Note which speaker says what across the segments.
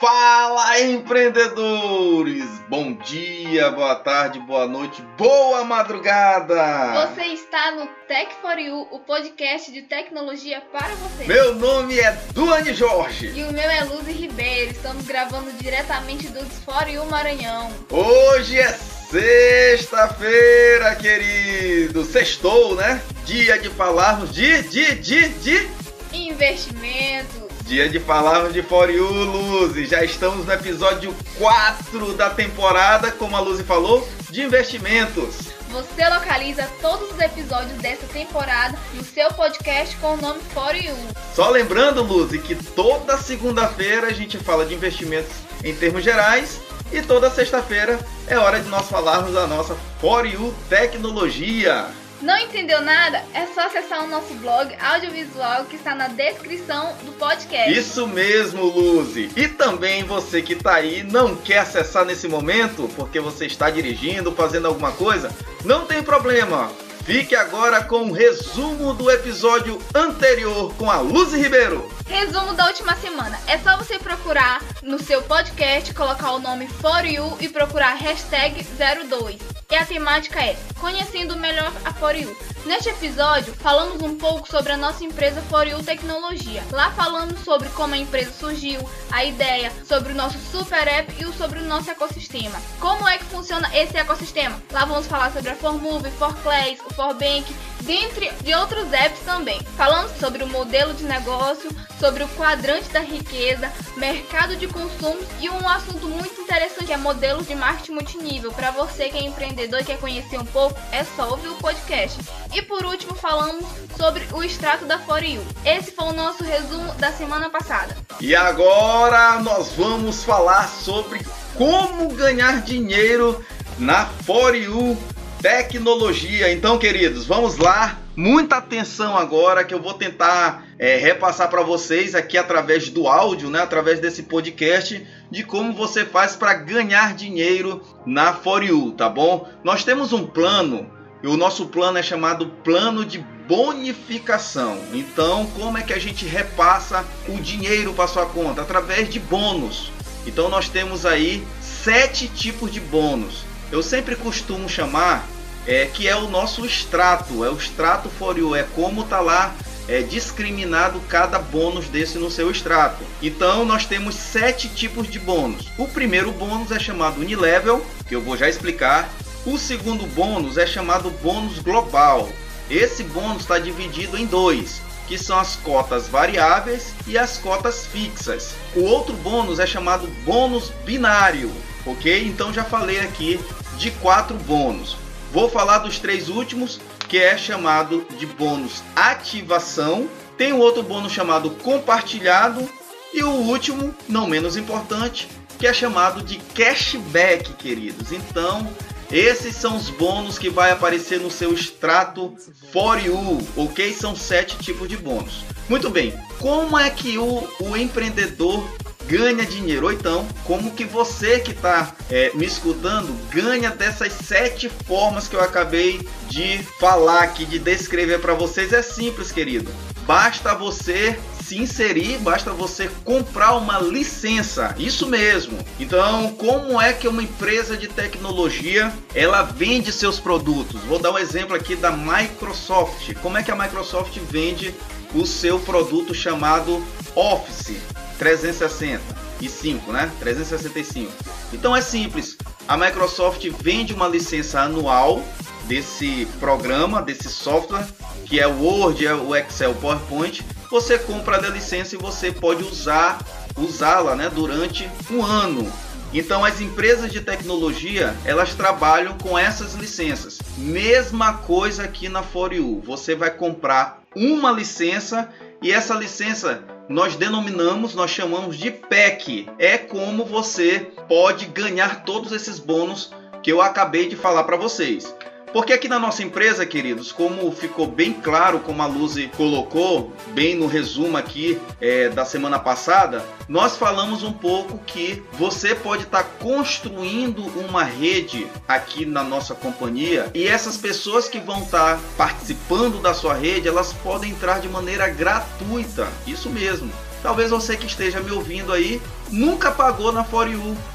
Speaker 1: Fala empreendedores! Bom dia, boa tarde, boa noite, boa madrugada!
Speaker 2: Você está no Tech for You, o podcast de tecnologia para você.
Speaker 1: Meu nome é Duane Jorge.
Speaker 2: E o meu é Luzi Ribeiro. Estamos gravando diretamente do For You Maranhão.
Speaker 1: Hoje é sexta-feira, querido. Sextou, né? Dia de falarmos de, de, de, de...
Speaker 2: Investimento
Speaker 1: Dia de falarmos de For You, Luzi. Já estamos no episódio 4 da temporada, como a Luzi falou, de investimentos.
Speaker 2: Você localiza todos os episódios dessa temporada no seu podcast com o nome For You.
Speaker 1: Só lembrando, Luzi, que toda segunda-feira a gente fala de investimentos em termos gerais e toda sexta-feira é hora de nós falarmos da nossa For You Tecnologia.
Speaker 2: Não entendeu nada? É só acessar o nosso blog audiovisual que está na descrição do podcast.
Speaker 1: Isso mesmo, Luzi. E também você que está aí não quer acessar nesse momento porque você está dirigindo, fazendo alguma coisa, não tem problema. Fique agora com o resumo do episódio anterior com a Luzi Ribeiro.
Speaker 2: Resumo da última semana. É só você procurar no seu podcast, colocar o nome For You e procurar hashtag 02. E a temática é Conhecendo melhor a For. Neste episódio, falamos um pouco sobre a nossa empresa For You Tecnologia. Lá falamos sobre como a empresa surgiu, a ideia, sobre o nosso super app e sobre o nosso ecossistema. Como é que funciona esse ecossistema? Lá vamos falar sobre a ForMove, ForClass, o ForBank, dentre de outros apps também. Falamos sobre o modelo de negócio, sobre o quadrante da riqueza, mercado de consumos e um assunto muito interessante que é modelos de marketing multinível. Para você que é empreendedor e quer conhecer um pouco, é só ouvir o podcast. E por último, falamos sobre o extrato da For You. Esse foi o nosso resumo da semana passada.
Speaker 1: E agora nós vamos falar sobre como ganhar dinheiro na For You tecnologia. Então, queridos, vamos lá. Muita atenção agora que eu vou tentar é, repassar para vocês aqui através do áudio, né, através desse podcast, de como você faz para ganhar dinheiro na For You, tá bom? Nós temos um plano e o nosso plano é chamado plano de bonificação. Então, como é que a gente repassa o dinheiro para sua conta? Através de bônus. Então, nós temos aí sete tipos de bônus. Eu sempre costumo chamar é, que é o nosso extrato, é o extrato you, é como tá lá é, discriminado cada bônus desse no seu extrato. Então nós temos sete tipos de bônus. O primeiro bônus é chamado Unilevel, que eu vou já explicar. O segundo bônus é chamado bônus global. Esse bônus está dividido em dois, que são as cotas variáveis e as cotas fixas. O outro bônus é chamado bônus binário, ok? Então já falei aqui de quatro bônus. Vou falar dos três últimos, que é chamado de bônus ativação. Tem um outro bônus chamado compartilhado e o último, não menos importante, que é chamado de cashback, queridos. Então, esses são os bônus que vai aparecer no seu extrato For You, ok? São sete tipos de bônus. Muito bem, como é que o, o empreendedor ganha dinheiro? Ou então, como que você que está é, me escutando ganha dessas sete formas que eu acabei de falar aqui, de descrever para vocês? É simples, querido. Basta você se inserir, basta você comprar uma licença. Isso mesmo. Então, como é que uma empresa de tecnologia ela vende seus produtos? Vou dar um exemplo aqui da Microsoft. Como é que a Microsoft vende o seu produto chamado Office 365, né? 365. Então é simples. A Microsoft vende uma licença anual desse programa, desse software, que é o Word, é o Excel, PowerPoint você compra a licença e você pode usar usá-la né, durante um ano. Então as empresas de tecnologia elas trabalham com essas licenças. Mesma coisa aqui na For You. Você vai comprar uma licença e essa licença nós denominamos, nós chamamos de PEC. É como você pode ganhar todos esses bônus que eu acabei de falar para vocês. Porque aqui na nossa empresa, queridos, como ficou bem claro, como a Luzi colocou bem no resumo aqui é, da semana passada, nós falamos um pouco que você pode estar tá construindo uma rede aqui na nossa companhia e essas pessoas que vão estar tá participando da sua rede, elas podem entrar de maneira gratuita. Isso mesmo. Talvez você que esteja me ouvindo aí nunca pagou na For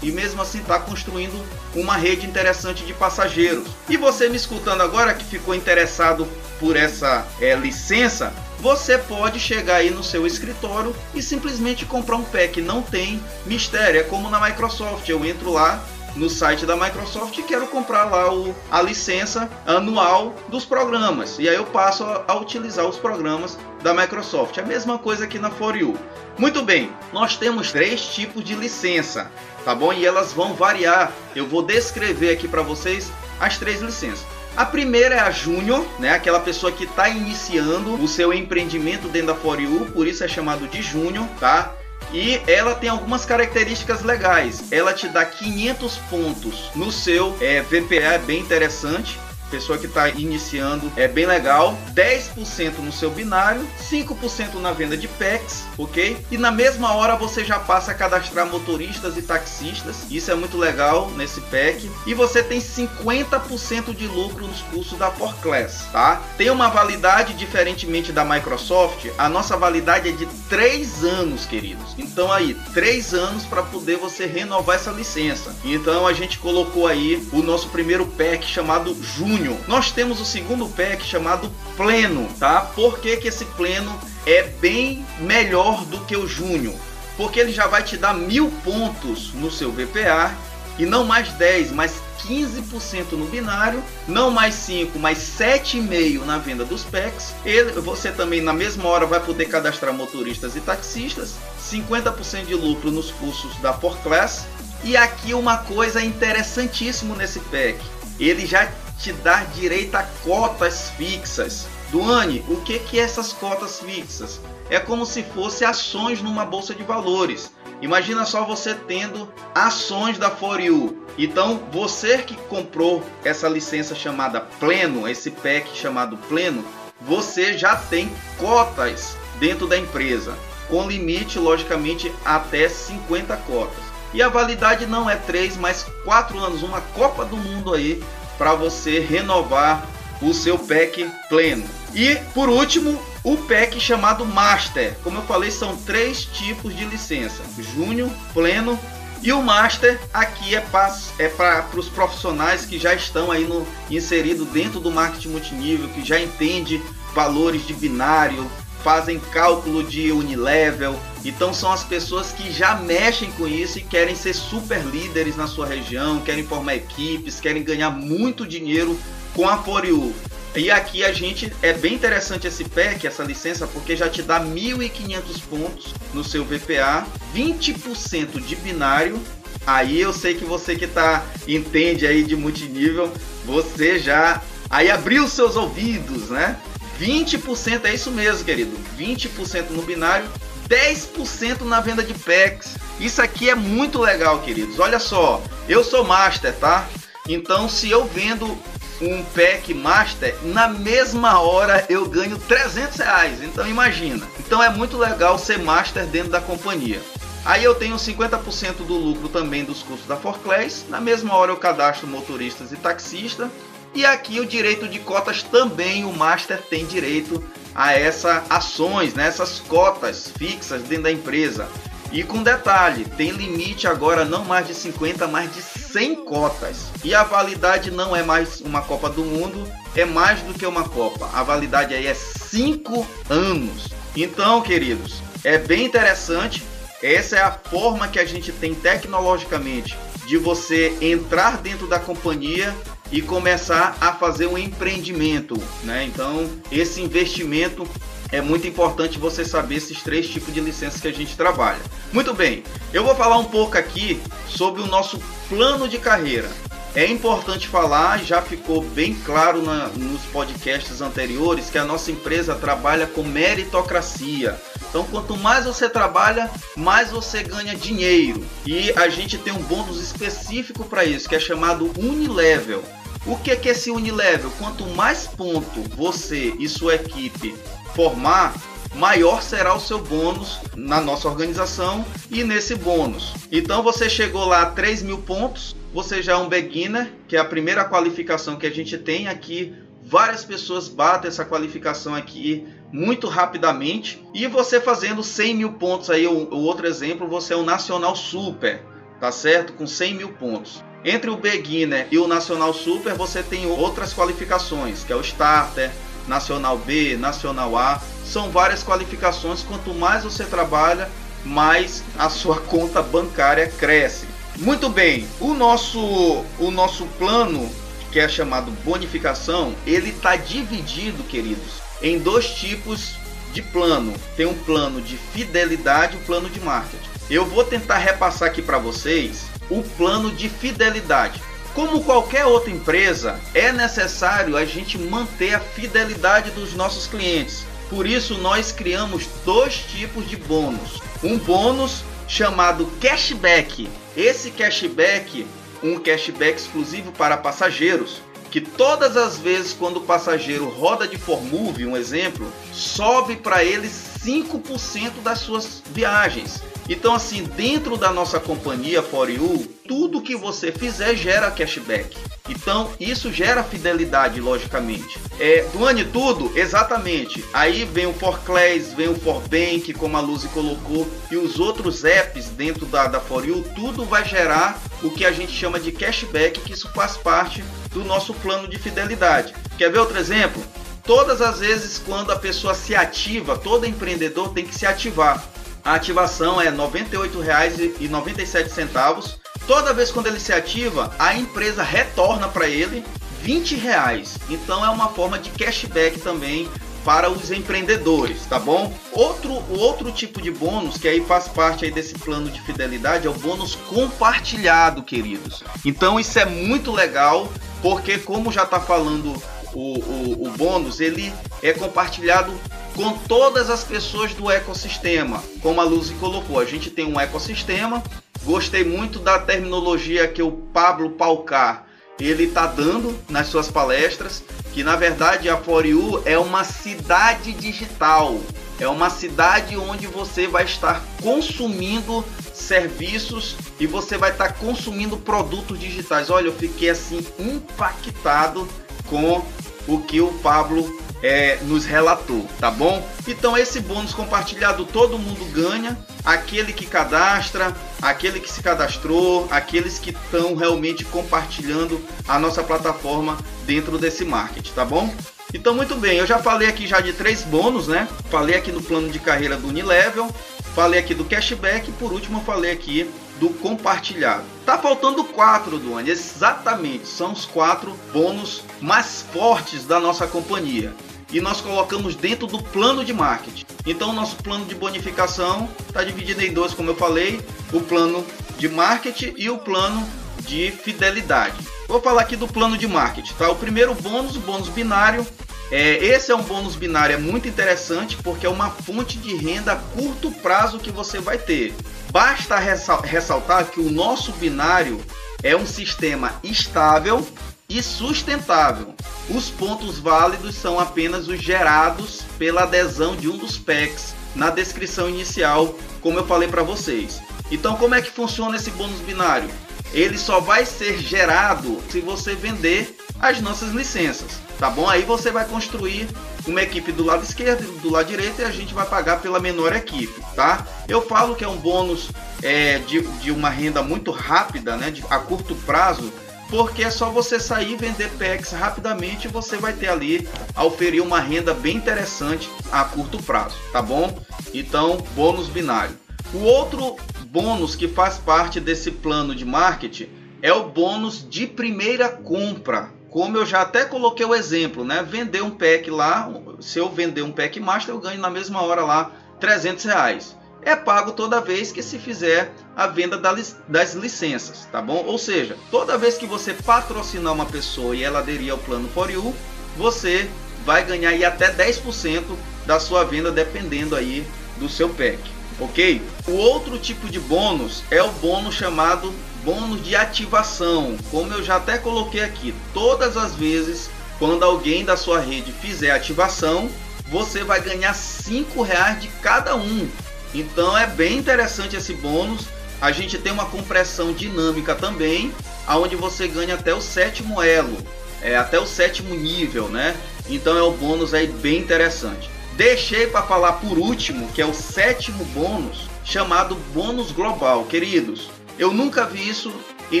Speaker 1: e mesmo assim está construindo uma rede interessante de passageiros. E você me escutando agora que ficou interessado por essa é, licença, você pode chegar aí no seu escritório e simplesmente comprar um pack. Não tem mistério, é como na Microsoft. Eu entro lá no site da Microsoft e quero comprar lá o, a licença anual dos programas. E aí eu passo a, a utilizar os programas da Microsoft. A mesma coisa aqui na For You. Muito bem, nós temos três tipos de licença, tá bom? E elas vão variar. Eu vou descrever aqui para vocês as três licenças. A primeira é a Júnior, né? Aquela pessoa que está iniciando o seu empreendimento dentro da For You, por isso é chamado de Júnior, tá? E ela tem algumas características legais. Ela te dá 500 pontos no seu é, VPA, é bem interessante pessoa que está iniciando é bem legal. 10% no seu binário, 5% na venda de packs, ok? E na mesma hora você já passa a cadastrar motoristas e taxistas. Isso é muito legal nesse pack. E você tem 50% de lucro nos cursos da For Class, tá? Tem uma validade diferentemente da Microsoft. A nossa validade é de 3 anos, queridos. Então aí, 3 anos para poder você renovar essa licença. Então a gente colocou aí o nosso primeiro pack chamado Júnior junho, nós temos o segundo pack chamado Pleno, tá? Por que, que esse Pleno é bem melhor do que o Junho? Porque ele já vai te dar mil pontos no seu VPA e não mais 10, mas 15% no binário, não mais 5, mais 7,5 na venda dos packs. Ele, você também na mesma hora vai poder cadastrar motoristas e taxistas, 50% de lucro nos cursos da For Class. E aqui uma coisa interessantíssima nesse pack, ele já te dar direito a cotas fixas. Duane, o que que é essas cotas fixas? É como se fosse ações numa bolsa de valores. Imagina só você tendo ações da For You. Então, você que comprou essa licença chamada Pleno, esse pack chamado Pleno, você já tem cotas dentro da empresa, com limite, logicamente, até 50 cotas. E a validade não é 3, mas 4 anos, uma Copa do Mundo aí para você renovar o seu pack pleno. E por último, o pack chamado Master. Como eu falei, são três tipos de licença: Júnior, Pleno e o Master aqui é para é os profissionais que já estão aí no inserido dentro do marketing multinível, que já entende valores de binário, fazem cálculo de unilevel. Então são as pessoas que já mexem com isso e querem ser super líderes na sua região, querem formar equipes, querem ganhar muito dinheiro com a Foriu. E aqui a gente é bem interessante esse pack, essa licença, porque já te dá 1.500 pontos no seu VPA, 20% de binário. Aí eu sei que você que tá entende aí de multinível, você já aí abriu seus ouvidos, né? 20% é isso mesmo, querido. 20% no binário, 10% na venda de packs. Isso aqui é muito legal, queridos. Olha só, eu sou master, tá? Então, se eu vendo um pack master, na mesma hora eu ganho 300 reais. Então, imagina. Então, é muito legal ser master dentro da companhia. Aí eu tenho 50% do lucro também dos custos da Forclass. Na mesma hora eu cadastro motoristas e taxistas e aqui o direito de cotas também o Master tem direito a essas ações, né, essas cotas fixas dentro da empresa. E com detalhe, tem limite agora não mais de 50, mais de 100 cotas. E a validade não é mais uma Copa do Mundo, é mais do que uma Copa. A validade aí é 5 anos. Então, queridos, é bem interessante. Essa é a forma que a gente tem tecnologicamente de você entrar dentro da companhia e começar a fazer um empreendimento, né? Então, esse investimento é muito importante você saber esses três tipos de licenças que a gente trabalha. Muito bem, eu vou falar um pouco aqui sobre o nosso plano de carreira. É importante falar, já ficou bem claro na, nos podcasts anteriores, que a nossa empresa trabalha com meritocracia. Então, quanto mais você trabalha, mais você ganha dinheiro. E a gente tem um bônus específico para isso, que é chamado Unilevel. O que é esse Unilevel? Quanto mais ponto você e sua equipe formar, maior será o seu bônus na nossa organização e nesse bônus. Então você chegou lá a 3 mil pontos, você já é um beginner, que é a primeira qualificação que a gente tem aqui. Várias pessoas batem essa qualificação aqui muito rapidamente e você fazendo 100 mil pontos aí, o, outro exemplo, você é o Nacional Super, tá certo? Com 100 mil pontos. Entre o Beginner e o Nacional Super, você tem outras qualificações, que é o Starter, Nacional B, Nacional A. São várias qualificações. Quanto mais você trabalha, mais a sua conta bancária cresce. Muito bem, o nosso, o nosso plano, que é chamado bonificação, ele está dividido, queridos, em dois tipos de plano. Tem um plano de fidelidade e um plano de marketing. Eu vou tentar repassar aqui para vocês o plano de fidelidade. Como qualquer outra empresa, é necessário a gente manter a fidelidade dos nossos clientes. Por isso, nós criamos dois tipos de bônus. Um bônus chamado cashback. Esse cashback, um cashback exclusivo para passageiros, que todas as vezes quando o passageiro roda de Formove, um exemplo, sobe para ele 5% das suas viagens. Então, assim, dentro da nossa companhia For You, tudo que você fizer gera cashback. Então, isso gera fidelidade, logicamente. É, do ano tudo, exatamente. Aí vem o Forclays, vem o Forbank, como a Luzi colocou, e os outros apps dentro da, da For You, tudo vai gerar o que a gente chama de cashback, que isso faz parte do nosso plano de fidelidade. Quer ver outro exemplo? Todas as vezes quando a pessoa se ativa, todo empreendedor tem que se ativar. A ativação é R$ 98,97. Toda vez quando ele se ativa, a empresa retorna para ele 20 reais. Então é uma forma de cashback também para os empreendedores, tá bom? Outro, outro tipo de bônus que aí faz parte aí desse plano de fidelidade é o bônus compartilhado, queridos. Então isso é muito legal, porque como já está falando o, o, o bônus, ele é compartilhado com todas as pessoas do ecossistema. Como a Luzi colocou, a gente tem um ecossistema. Gostei muito da terminologia que o Pablo Palcar ele está dando nas suas palestras, que na verdade a For You é uma cidade digital. É uma cidade onde você vai estar consumindo serviços e você vai estar consumindo produtos digitais. Olha, eu fiquei assim impactado com o que o Pablo é, nos relatou, tá bom? Então esse bônus compartilhado todo mundo ganha, aquele que cadastra, aquele que se cadastrou, aqueles que estão realmente compartilhando a nossa plataforma dentro desse marketing, tá bom? Então muito bem, eu já falei aqui já de três bônus, né? Falei aqui no plano de carreira do Unilevel, falei aqui do cashback e por último eu falei aqui do compartilhado. Tá faltando quatro, Duane. Exatamente, são os quatro bônus mais fortes da nossa companhia e nós colocamos dentro do plano de marketing. Então, o nosso plano de bonificação está dividido em dois, como eu falei: o plano de marketing e o plano de fidelidade. Vou falar aqui do plano de marketing, tá? O primeiro bônus, o bônus binário. É, esse é um bônus binário é muito interessante porque é uma fonte de renda a curto prazo que você vai ter. Basta ressaltar que o nosso binário é um sistema estável e sustentável. Os pontos válidos são apenas os gerados pela adesão de um dos packs na descrição inicial, como eu falei para vocês. Então, como é que funciona esse bônus binário? Ele só vai ser gerado se você vender as nossas licenças, tá bom? Aí você vai construir uma equipe do lado esquerdo e do lado direito e a gente vai pagar pela menor equipe, tá? Eu falo que é um bônus é, de, de uma renda muito rápida, né? De, a curto prazo, porque é só você sair e vender packs rapidamente e você vai ter ali a oferir uma renda bem interessante a curto prazo, tá bom? Então, bônus binário. O outro bônus que faz parte desse plano de marketing é o bônus de primeira compra. Como eu já até coloquei o exemplo, né? Vender um pack lá, se eu vender um pack master, eu ganho na mesma hora lá 300 reais é pago toda vez que se fizer a venda das licenças, tá bom? Ou seja, toda vez que você patrocinar uma pessoa e ela aderir ao plano For You, você vai ganhar aí até 10% da sua venda dependendo aí do seu pack, ok? O outro tipo de bônus é o bônus chamado bônus de ativação, como eu já até coloquei aqui, todas as vezes quando alguém da sua rede fizer ativação, você vai ganhar 5 reais de cada um então é bem interessante esse bônus. A gente tem uma compressão dinâmica também, aonde você ganha até o sétimo elo, é, até o sétimo nível, né? Então é um bônus aí bem interessante. Deixei para falar por último, que é o sétimo bônus, chamado bônus global. Queridos, eu nunca vi isso em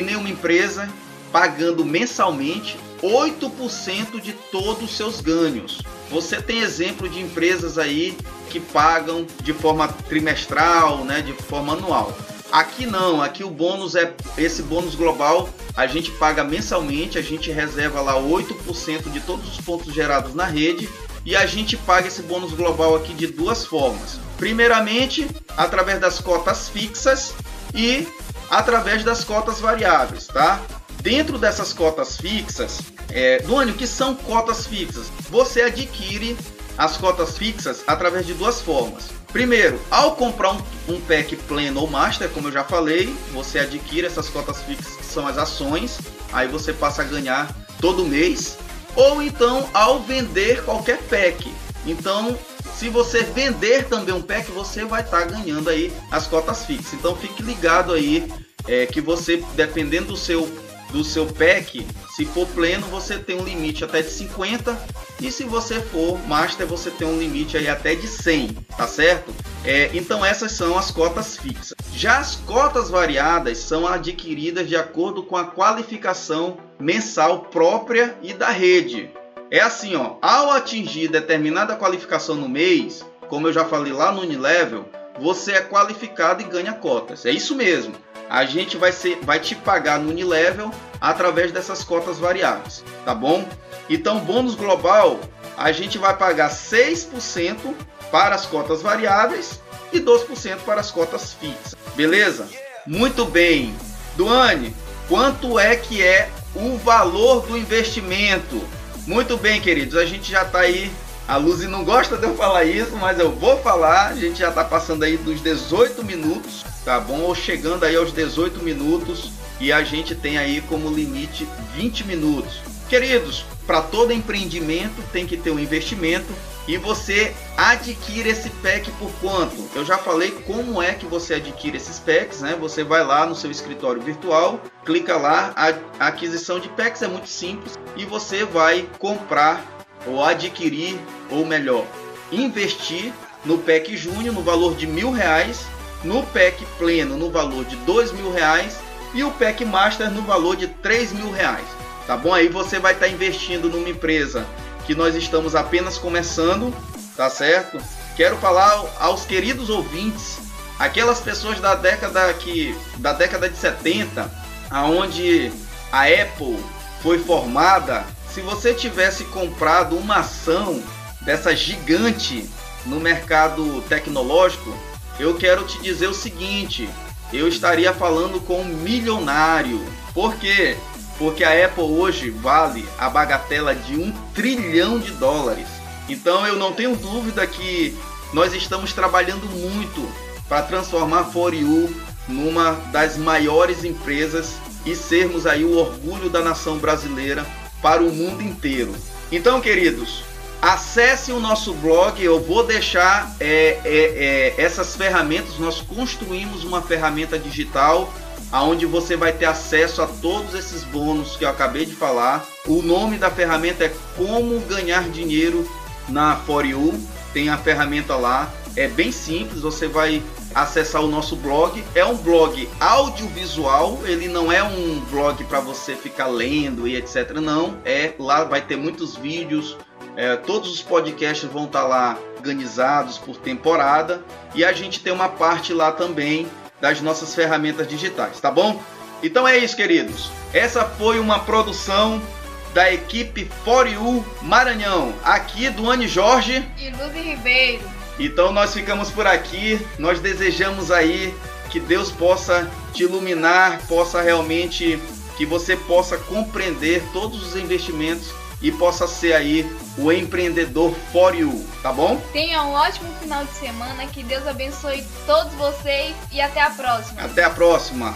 Speaker 1: nenhuma empresa pagando mensalmente 8% de todos os seus ganhos. Você tem exemplo de empresas aí que pagam de forma trimestral, né, de forma anual. Aqui não, aqui o bônus é esse bônus global, a gente paga mensalmente, a gente reserva lá 8% de todos os pontos gerados na rede e a gente paga esse bônus global aqui de duas formas. Primeiramente, através das cotas fixas e através das cotas variáveis, tá? Dentro dessas cotas fixas, é, Duane, o que são cotas fixas? Você adquire as cotas fixas através de duas formas. Primeiro, ao comprar um, um, pack pleno ou master, como eu já falei, você adquire essas cotas fixas que são as ações, aí você passa a ganhar todo mês. Ou então ao vender qualquer pack. Então, se você vender também um pack, você vai estar tá ganhando aí as cotas fixas. Então fique ligado aí é, que você, dependendo do seu do seu pack, se for pleno, você tem um limite até de 50 e se você for master, você tem um limite aí até de 100, tá certo? É, então essas são as cotas fixas. Já as cotas variadas são adquiridas de acordo com a qualificação mensal própria e da rede. É assim, ó, ao atingir determinada qualificação no mês, como eu já falei lá no Unilevel, você é qualificado e ganha cotas. É isso mesmo a gente vai, ser, vai te pagar no Unilevel através dessas cotas variáveis, tá bom? Então, bônus global, a gente vai pagar 6% para as cotas variáveis e 12% para as cotas fixas, beleza? Muito bem. Duane, quanto é que é o valor do investimento? Muito bem, queridos, a gente já está aí. A Luzi não gosta de eu falar isso, mas eu vou falar. A gente já está passando aí dos 18 minutos tá bom? Ou chegando aí aos 18 minutos e a gente tem aí como limite 20 minutos. Queridos, para todo empreendimento tem que ter um investimento e você adquire esse pack por quanto? Eu já falei como é que você adquire esses packs, né? Você vai lá no seu escritório virtual, clica lá, a aquisição de packs é muito simples e você vai comprar ou adquirir, ou melhor, investir no pack Júnior no valor de mil reais no pack pleno no valor de dois mil reais e o pack master no valor de três mil reais. Tá bom? Aí você vai estar tá investindo numa empresa que nós estamos apenas começando, tá certo? Quero falar aos queridos ouvintes, aquelas pessoas da década que da década de 70, aonde a Apple foi formada, se você tivesse comprado uma ação dessa gigante no mercado tecnológico, eu quero te dizer o seguinte: eu estaria falando com um milionário. Por quê? Porque a Apple hoje vale a bagatela de um trilhão de dólares. Então eu não tenho dúvida que nós estamos trabalhando muito para transformar a For You numa das maiores empresas e sermos aí o orgulho da nação brasileira para o mundo inteiro. Então, queridos, Acesse o nosso blog, eu vou deixar é, é, é, essas ferramentas. Nós construímos uma ferramenta digital onde você vai ter acesso a todos esses bônus que eu acabei de falar. O nome da ferramenta é Como Ganhar Dinheiro na For You. Tem a ferramenta lá, é bem simples. Você vai acessar o nosso blog. É um blog audiovisual, ele não é um blog para você ficar lendo e etc. Não, é lá vai ter muitos vídeos é, todos os podcasts vão estar tá lá organizados por temporada e a gente tem uma parte lá também das nossas ferramentas digitais, tá bom? Então é isso, queridos. Essa foi uma produção da equipe For You Maranhão, aqui do Anne Jorge
Speaker 2: e Luzi Ribeiro.
Speaker 1: Então nós ficamos por aqui. Nós desejamos aí que Deus possa te iluminar, possa realmente que você possa compreender todos os investimentos e possa ser aí o empreendedor for you, tá bom?
Speaker 2: Tenha um ótimo final de semana, que Deus abençoe todos vocês e até a próxima.
Speaker 1: Até a próxima.